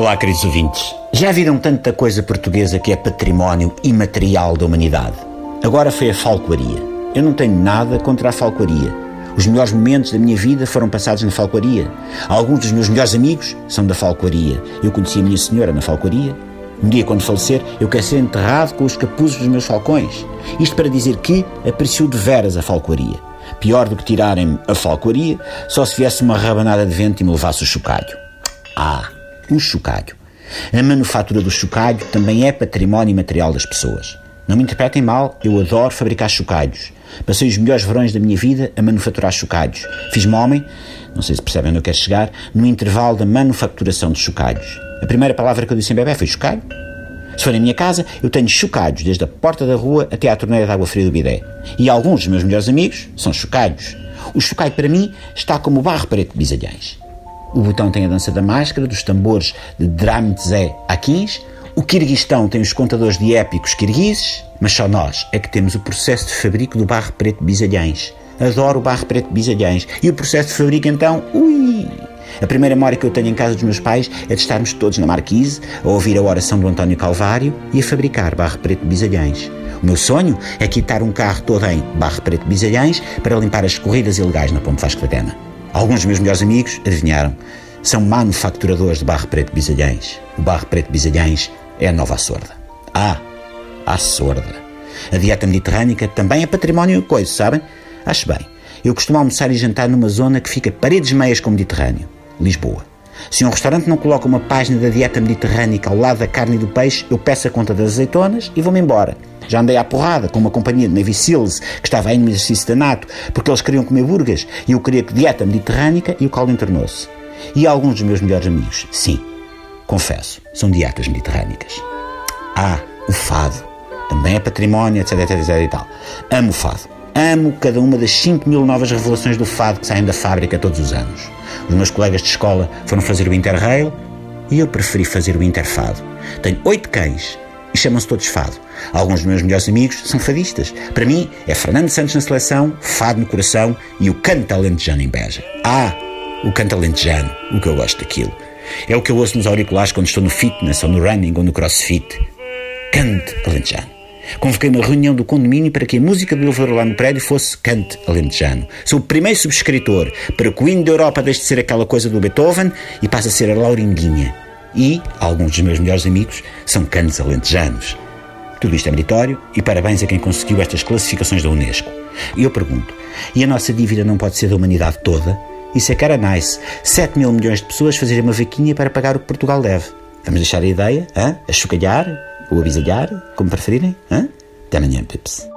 Olá, queridos ouvintes. Já viram tanta coisa portuguesa que é património imaterial da humanidade? Agora foi a falcoaria. Eu não tenho nada contra a falcoaria. Os melhores momentos da minha vida foram passados na falcoaria. Alguns dos meus melhores amigos são da falcoaria. Eu conheci a minha senhora na falcoaria. Um dia, quando falecer, eu quero ser enterrado com os capuzes dos meus falcões. Isto para dizer que aprecio de veras a falcoaria. Pior do que tirarem a falcoaria, só se viesse uma rabanada de vento e me levasse o chocalho. Ah, um chocalho. A manufatura do chocalho também é património material das pessoas. Não me interpretem mal, eu adoro fabricar chocalhos. Passei os melhores verões da minha vida a manufaturar chocalhos. Fiz-me homem, não sei se percebem onde eu quero chegar, no intervalo da manufaturação de chocalhos. A primeira palavra que eu disse em bebê foi chocalho. Se for na minha casa, eu tenho chocalhos desde a porta da rua até à torneira de água fria do bidé. E alguns dos meus melhores amigos são chocalhos. O chocalho para mim está como o barro preto de bisalhães. O botão tem a dança da máscara, dos tambores de Dramtzé Akins. O Kirguistão tem os contadores de épicos kirguizes. Mas só nós é que temos o processo de fabrico do barro preto de bisalhães. Adoro o barro preto de bisalhães. E o processo de fabrico, então, ui! A primeira memória que eu tenho em casa dos meus pais é de estarmos todos na marquise, a ouvir a oração do António Calvário e a fabricar barro preto de bisalhães. O meu sonho é quitar um carro todo em barro preto de bisalhães para limpar as corridas ilegais na Ponte Vasco da Gama. Alguns dos meus melhores amigos, adivinharam, são manufacturadores de barro preto bisalhães. O barro preto bisalhães é a nova sorda. Ah, a sorda. A dieta mediterrânica também é património coisa, sabem? Acho bem. Eu costumo almoçar e jantar numa zona que fica paredes meias com o Mediterrâneo, Lisboa. Se um restaurante não coloca uma página da dieta mediterrânica ao lado da carne e do peixe, eu peço a conta das azeitonas e vou-me embora. Já andei à porrada com uma companhia de Navy Seals que estava aí no exercício da NATO porque eles queriam comer burgas e eu queria que dieta mediterrânica e o caldo entornou-se. E alguns dos meus melhores amigos, sim, confesso, são dietas mediterrânicas. Ah, o fado. Também é património, etc, etc, etc e tal. Amo o fado. Amo cada uma das 5 mil novas revelações do fado que saem da fábrica todos os anos. Os meus colegas de escola foram fazer o Interrail e eu preferi fazer o Interfado. Tenho oito cães e chamam-se todos Fado. Alguns dos meus melhores amigos são fadistas. Para mim, é Fernando Santos na seleção, Fado no coração e o canto alentejano em Beja. Ah, o canto alentejano, o que eu gosto daquilo. É o que eu ouço nos auriculares quando estou no fitness ou no running ou no crossfit. Cante alentejano. Convoquei uma reunião do condomínio para que a música do elevador lá no prédio fosse cante alentejano. Sou o primeiro subscritor para que o hino da Europa deixe de ser aquela coisa do Beethoven e passe a ser a Lauringuinha. E alguns dos meus melhores amigos são cantos alentejanos. Tudo isto é meritório e parabéns a quem conseguiu estas classificações da Unesco. E eu pergunto, e a nossa dívida não pode ser da humanidade toda? Isso é cara nice. 7 mil milhões de pessoas fazerem uma vaquinha para pagar o que Portugal deve. Vamos deixar a ideia, hein? a chocalhar, ou abisalhar, como preferirem. Hein? Até amanhã, Pips.